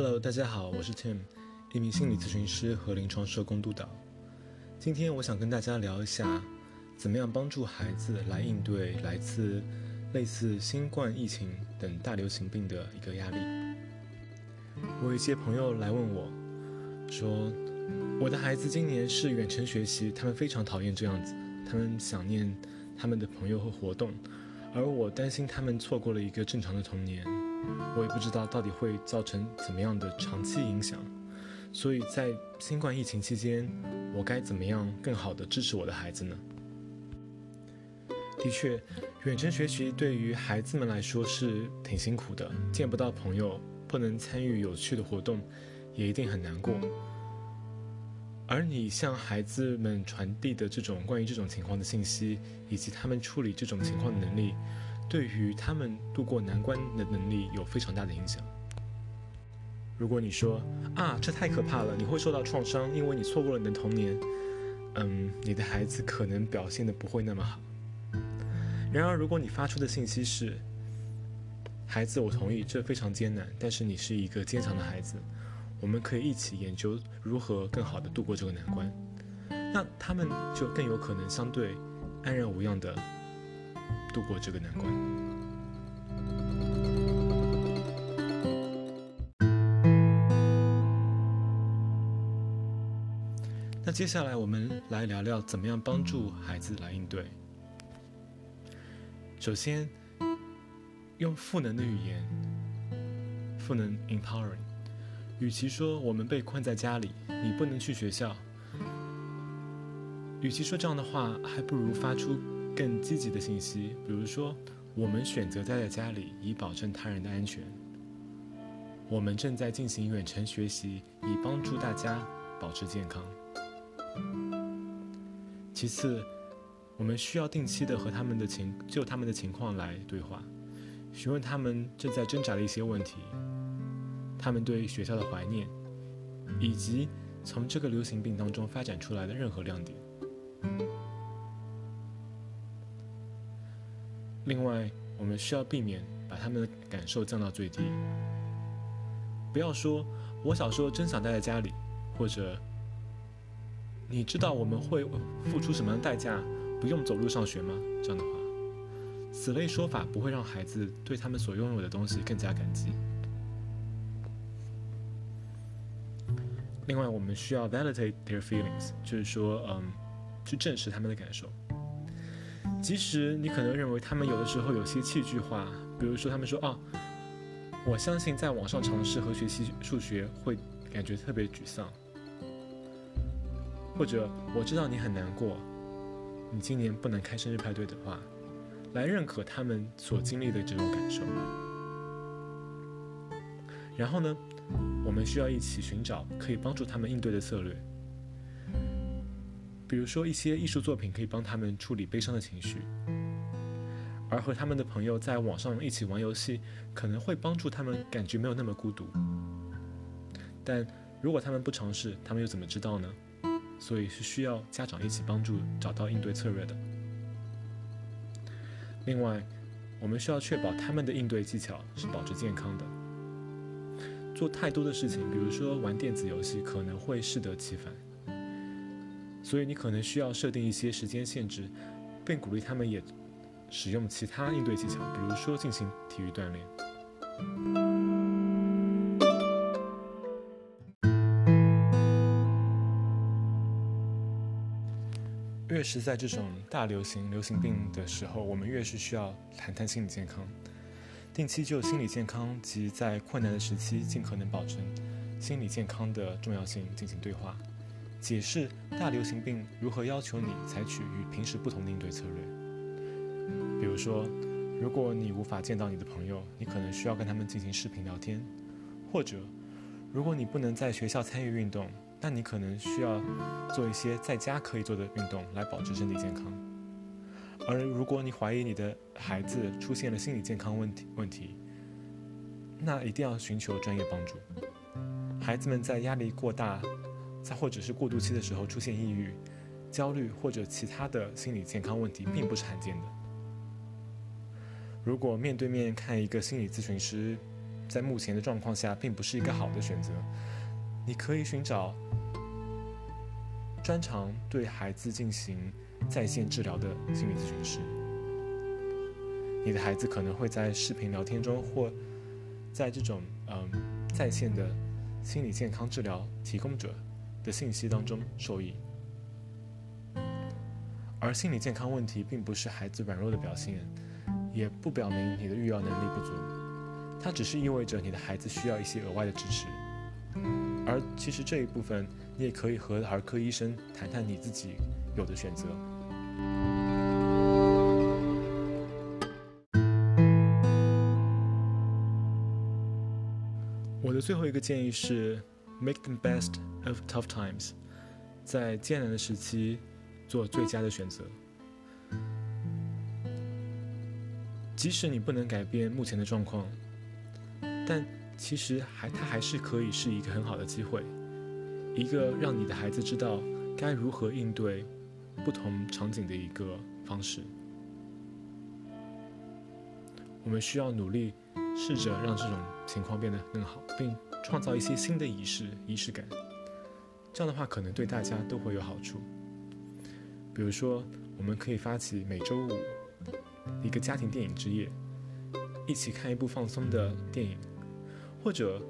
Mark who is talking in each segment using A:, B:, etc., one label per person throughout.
A: Hello，大家好，我是 Tim，一名心理咨询师和临床社工督导。今天我想跟大家聊一下，怎么样帮助孩子来应对来自类似新冠疫情等大流行病的一个压力。我有一些朋友来问我，说我的孩子今年是远程学习，他们非常讨厌这样子，他们想念他们的朋友和活动，而我担心他们错过了一个正常的童年。我也不知道到底会造成怎么样的长期影响，所以在新冠疫情期间，我该怎么样更好的支持我的孩子呢？的确，远程学习对于孩子们来说是挺辛苦的，见不到朋友，不能参与有趣的活动，也一定很难过。而你向孩子们传递的这种关于这种情况的信息，以及他们处理这种情况的能力。对于他们度过难关的能力有非常大的影响。如果你说啊，这太可怕了，你会受到创伤，因为你错过了你的童年，嗯，你的孩子可能表现的不会那么好。然而，如果你发出的信息是，孩子，我同意这非常艰难，但是你是一个坚强的孩子，我们可以一起研究如何更好的度过这个难关，那他们就更有可能相对安然无恙的。度过这个难关。那接下来我们来聊聊怎么样帮助孩子来应对。首先，用赋能的语言，赋能 （empowering）。与其说我们被困在家里，你不能去学校，与其说这样的话，还不如发出。更积极的信息，比如说，我们选择待在家里以保证他人的安全。我们正在进行远程学习，以帮助大家保持健康。其次，我们需要定期的和他们的情就他们的情况来对话，询问他们正在挣扎的一些问题，他们对学校的怀念，以及从这个流行病当中发展出来的任何亮点。另外，我们需要避免把他们的感受降到最低。不要说“我小时候真想待在家里”，或者“你知道我们会付出什么样的代价，不用走路上学吗？”这样的话，此类说法不会让孩子对他们所拥有的东西更加感激。另外，我们需要 validate their feelings，就是说，嗯，去证实他们的感受。即使你可能认为他们有的时候有些戏剧化，比如说他们说：“哦，我相信在网上尝试和学习数学会感觉特别沮丧。”或者我知道你很难过，你今年不能开生日派对的话，来认可他们所经历的这种感受。然后呢，我们需要一起寻找可以帮助他们应对的策略。比如说，一些艺术作品可以帮他们处理悲伤的情绪，而和他们的朋友在网上一起玩游戏，可能会帮助他们感觉没有那么孤独。但如果他们不尝试，他们又怎么知道呢？所以是需要家长一起帮助找到应对策略的。另外，我们需要确保他们的应对技巧是保持健康的。做太多的事情，比如说玩电子游戏，可能会适得其反。所以你可能需要设定一些时间限制，并鼓励他们也使用其他应对技巧，比如说进行体育锻炼。越是在这种大流行、流行病的时候，我们越是需要谈谈心理健康，定期就心理健康及在困难的时期尽可能保证心理健康的重要性进行对话。解释大流行病如何要求你采取与平时不同的应对策略。比如说，如果你无法见到你的朋友，你可能需要跟他们进行视频聊天；或者，如果你不能在学校参与运动，那你可能需要做一些在家可以做的运动来保持身体健康。而如果你怀疑你的孩子出现了心理健康问题问题，那一定要寻求专业帮助。孩子们在压力过大。在或者是过渡期的时候出现抑郁、焦虑或者其他的心理健康问题，并不是罕见的。如果面对面看一个心理咨询师，在目前的状况下并不是一个好的选择。你可以寻找专长对孩子进行在线治疗的心理咨询师。你的孩子可能会在视频聊天中，或在这种嗯在线的心理健康治疗提供者的信息当中受益。而心理健康问题并不是孩子软弱的表现，也不表明你的育儿能力不足，它只是意味着你的孩子需要一些额外的支持。而其实这一部分，你也可以和儿科医生谈谈你自己有的选择。我的最后一个建议是，make the best of tough times，在艰难的时期。做最佳的选择。即使你不能改变目前的状况，但其实还它还是可以是一个很好的机会，一个让你的孩子知道该如何应对不同场景的一个方式。我们需要努力，试着让这种情况变得更好，并创造一些新的仪式、仪式感。这样的话，可能对大家都会有好处。比如说，我们可以发起每周五一个家庭电影之夜，一起看一部放松的电影；或者，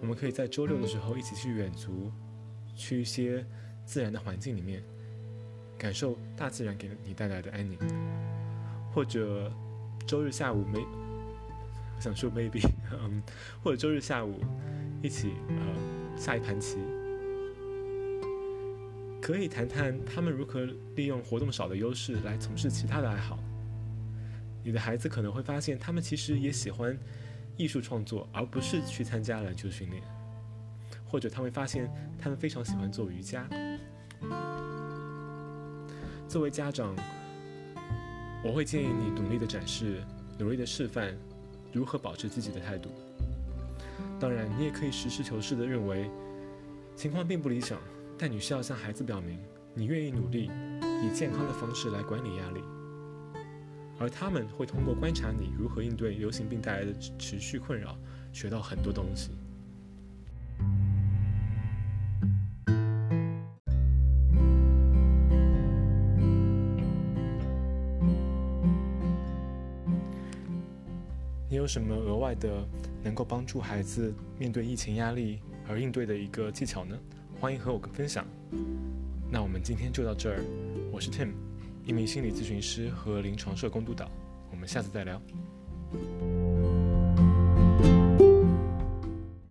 A: 我们可以在周六的时候一起去远足，去一些自然的环境里面，感受大自然给你带来的安宁；或者，周日下午没，我想说 maybe，嗯，或者周日下午一起呃下一盘棋。可以谈谈他们如何利用活动少的优势来从事其他的爱好。你的孩子可能会发现，他们其实也喜欢艺术创作，而不是去参加篮球训练。或者他会发现，他们非常喜欢做瑜伽。作为家长，我会建议你努力的展示，努力的示范如何保持积极的态度。当然，你也可以实事求是的认为，情况并不理想。但你需要向孩子表明，你愿意努力，以健康的方式来管理压力，而他们会通过观察你如何应对流行病带来的持续困扰，学到很多东西。什么额外的能够帮助孩子面对疫情压力而应对的一个技巧呢？欢迎和我分享。那我们今天就到这儿。我是 Tim，一名心理咨询师和临床社工督导。我们下次再聊。